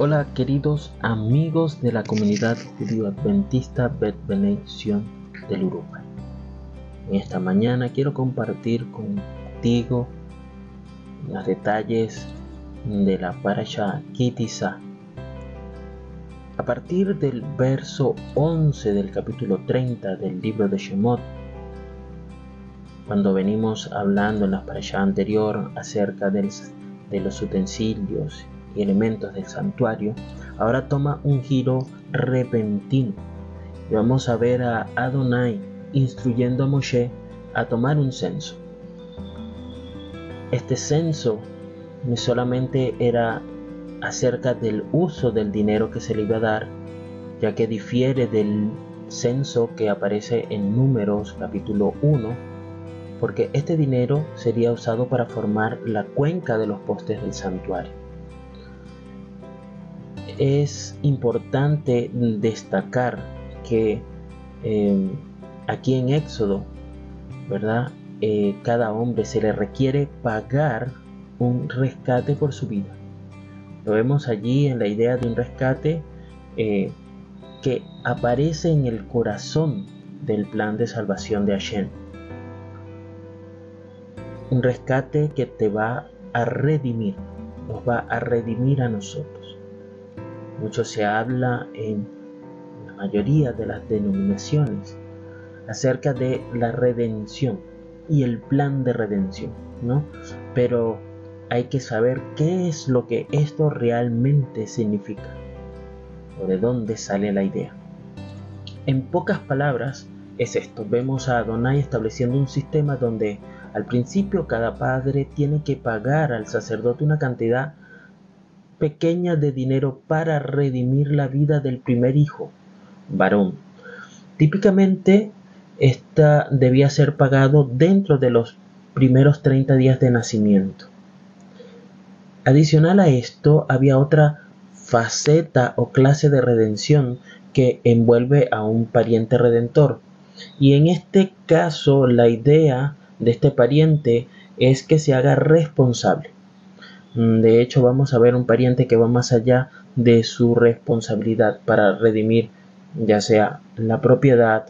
Hola queridos amigos de la comunidad judío adventista Bet del Uruguay. En esta mañana quiero compartir contigo los detalles de la parasha Kitisa. A partir del verso 11 del capítulo 30 del libro de Shemot, cuando venimos hablando en la parasha anterior acerca de los utensilios elementos del santuario, ahora toma un giro repentino. Y vamos a ver a Adonai instruyendo a Moshe a tomar un censo. Este censo no solamente era acerca del uso del dinero que se le iba a dar, ya que difiere del censo que aparece en Números capítulo 1, porque este dinero sería usado para formar la cuenca de los postes del santuario es importante destacar que eh, aquí en Éxodo, ¿verdad? Eh, cada hombre se le requiere pagar un rescate por su vida. Lo vemos allí en la idea de un rescate eh, que aparece en el corazón del plan de salvación de Hashem. Un rescate que te va a redimir, nos va a redimir a nosotros. Mucho se habla en la mayoría de las denominaciones acerca de la redención y el plan de redención, ¿no? Pero hay que saber qué es lo que esto realmente significa o de dónde sale la idea. En pocas palabras es esto. Vemos a Adonai estableciendo un sistema donde al principio cada padre tiene que pagar al sacerdote una cantidad pequeña de dinero para redimir la vida del primer hijo, varón. Típicamente, esta debía ser pagado dentro de los primeros 30 días de nacimiento. Adicional a esto, había otra faceta o clase de redención que envuelve a un pariente redentor. Y en este caso, la idea de este pariente es que se haga responsable. Mm, de hecho, vamos a ver un pariente que va más allá de su responsabilidad para redimir ya sea la propiedad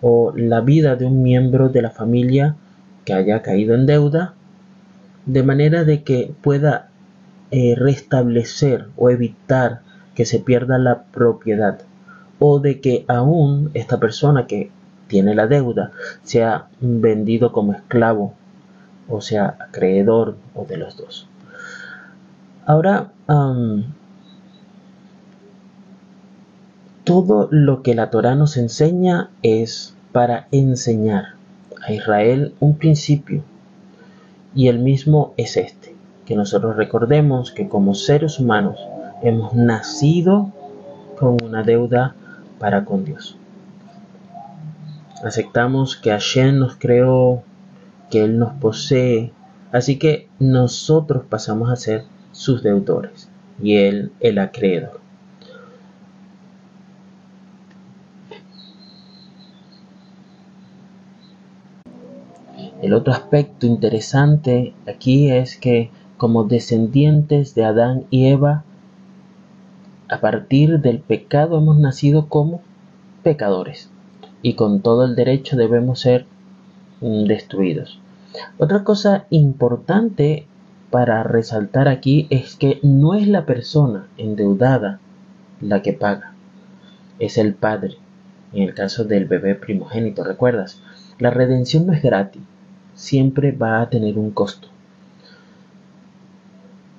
o la vida de un miembro de la familia que haya caído en deuda, de manera de que pueda eh, restablecer o evitar que se pierda la propiedad o de que aún esta persona que tiene la deuda sea vendido como esclavo o sea acreedor o de los dos. Ahora, todo lo que la Torah nos enseña es para enseñar a Israel un principio. Y el mismo es este, que nosotros recordemos que como seres humanos hemos nacido con una deuda para con Dios. Aceptamos que Hashem nos creó, que Él nos posee, así que nosotros pasamos a ser sus deudores y él el acreedor. El otro aspecto interesante aquí es que como descendientes de Adán y Eva, a partir del pecado hemos nacido como pecadores y con todo el derecho debemos ser mm, destruidos. Otra cosa importante para resaltar aquí es que no es la persona endeudada la que paga, es el padre. En el caso del bebé primogénito, ¿recuerdas? La redención no es gratis, siempre va a tener un costo.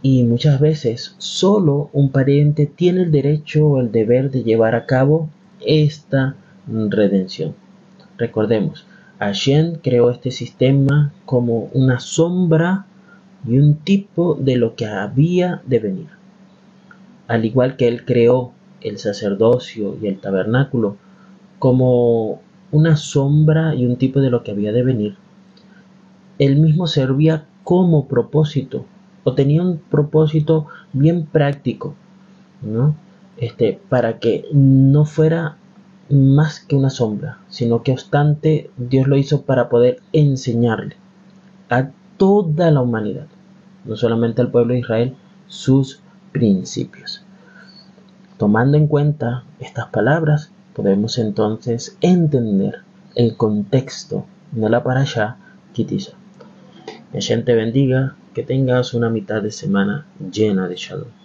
Y muchas veces solo un pariente tiene el derecho o el deber de llevar a cabo esta redención. Recordemos, Hashem creó este sistema como una sombra y un tipo de lo que había de venir. Al igual que él creó el sacerdocio y el tabernáculo como una sombra y un tipo de lo que había de venir, él mismo servía como propósito o tenía un propósito bien práctico, ¿no? Este, para que no fuera más que una sombra, sino que obstante Dios lo hizo para poder enseñarle a toda la humanidad, no solamente al pueblo de Israel, sus principios. tomando en cuenta estas palabras, podemos entonces entender el contexto de la parasha Kitisa. Que te bendiga, que tengas una mitad de semana llena de shalom.